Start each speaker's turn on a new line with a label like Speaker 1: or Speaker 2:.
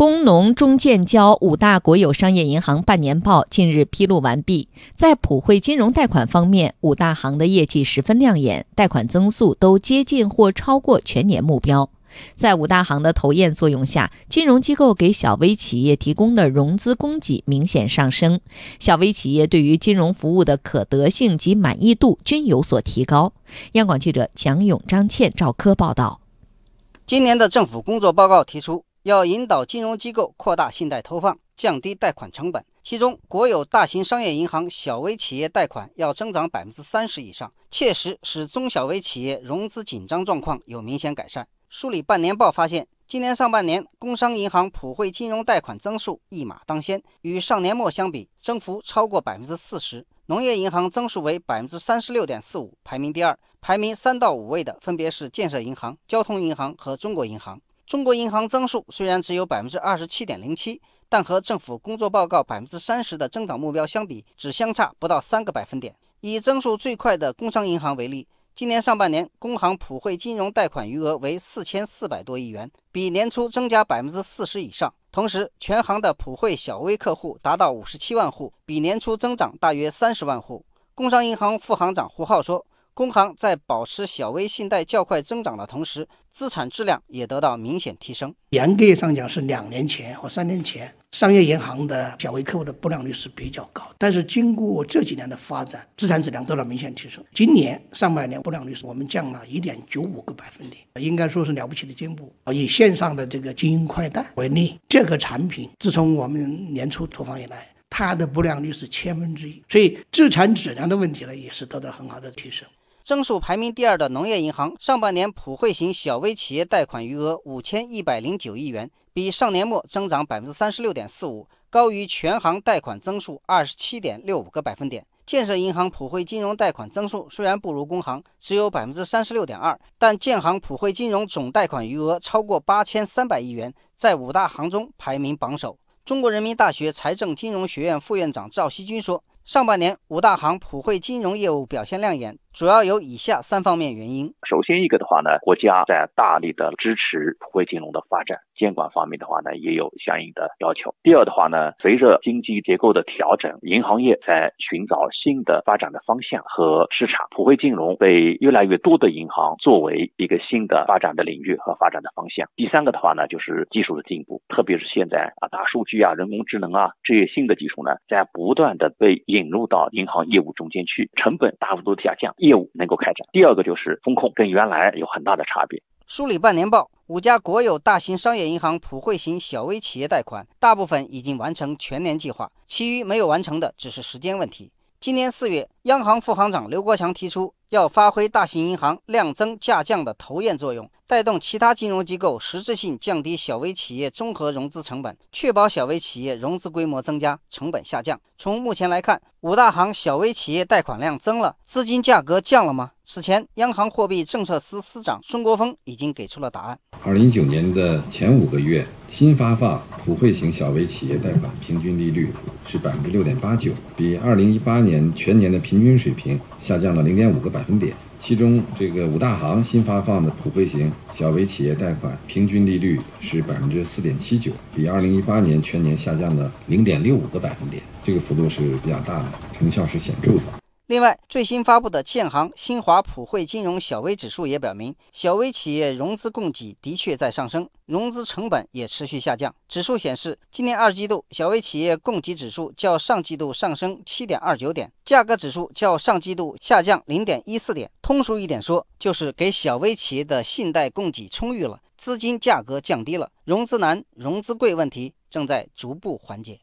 Speaker 1: 工农中建交五大国有商业银行半年报近日披露完毕。在普惠金融贷款方面，五大行的业绩十分亮眼，贷款增速都接近或超过全年目标。在五大行的投研作用下，金融机构给小微企业提供的融资供给明显上升，小微企业对于金融服务的可得性及满意度均有所提高。央广记者蒋勇、张倩、赵科报道。
Speaker 2: 今年的政府工作报告提出。要引导金融机构扩大信贷投放，降低贷款成本。其中，国有大型商业银行小微企业贷款要增长百分之三十以上，切实使中小微企业融资紧张状况有明显改善。梳理半年报发现，今年上半年工商银行普惠金融贷款增速一马当先，与上年末相比，增幅超过百分之四十。农业银行增速为百分之三十六点四五，排名第二。排名三到五位的分别是建设银行、交通银行和中国银行。中国银行增速虽然只有百分之二十七点零七，但和政府工作报告百分之三十的增长目标相比，只相差不到三个百分点。以增速最快的工商银行为例，今年上半年工行普惠金融贷款余额为四千四百多亿元，比年初增加百分之四十以上。同时，全行的普惠小微客户达到五十七万户，比年初增长大约三十万户。工商银行副行长胡浩说。工行在保持小微信贷较快增长的同时，资产质量也得到明显提升。
Speaker 3: 严格上讲，是两年前或三年前，商业银行的小微客户的不良率是比较高。但是经过这几年的发展，资产质量得到明显提升。今年上半年不良率是我们降了一点九五个百分点，应该说是了不起的进步。以线上的这个金鹰快贷为例，这个产品自从我们年初投放以来，它的不良率是千分之一，所以资产质量的问题呢，也是得到很好的提升。
Speaker 2: 增速排名第二的农业银行，上半年普惠型小微企业贷款余额五千一百零九亿元，比上年末增长百分之三十六点四五，高于全行贷款增速二十七点六五个百分点。建设银行普惠金融贷款增速虽然不如工行，只有百分之三十六点二，但建行普惠金融总贷款余额超过八千三百亿元，在五大行中排名榜首。中国人民大学财政金融学院副院长赵锡军说。上半年五大行普惠金融业务表现亮眼，主要有以下三方面原因。
Speaker 4: 首先一个的话呢，国家在大力的支持普惠金融的发展，监管方面的话呢也有相应的要求。第二的话呢，随着经济结构的调整，银行业在寻找新的发展的方向和市场，普惠金融被越来越多的银行作为一个新的发展的领域和发展的方向。第三个的话呢，就是技术的进步，特别是现在啊大数据啊、人工智能啊这些新的技术呢，在不断的被引入到银行业务中间去，成本大幅度下降，业务能够开展。第二个就是风控跟原来有很大的差别。
Speaker 2: 梳理半年报，五家国有大型商业银行普惠型小微企业贷款大部分已经完成全年计划，其余没有完成的只是时间问题。今年四月，央行副行长刘国强提出，要发挥大型银行量增价降的头雁作用，带动其他金融机构实质性降低小微企业综合融资成本，确保小微企业融资规模增加，成本下降。从目前来看，五大行小微企业贷款量增了，资金价格降了吗？此前，央行货币政策司司长孙国峰已经给出了答案。
Speaker 5: 二零一九年的前五个月，新发放普惠型小微企业贷款平均利率是百分之六点八九，比二零一八年全年的平均水平下降了零点五个百分点。其中，这个五大行新发放的普惠型小微企业贷款平均利率是百分之四点七九，比二零一八年全年下降了零点六五个百分点，这个幅度是比较大的，成效是显著的。
Speaker 2: 另外，最新发布的建行新华普惠金融小微指数也表明，小微企业融资供给的确在上升，融资成本也持续下降。指数显示，今年二季度小微企业供给指数较上季度上升七点二九点，价格指数较上季度下降零点一四点。通俗一点说，就是给小微企业的信贷供给充裕了，资金价格降低了，融资难、融资贵问题正在逐步缓解。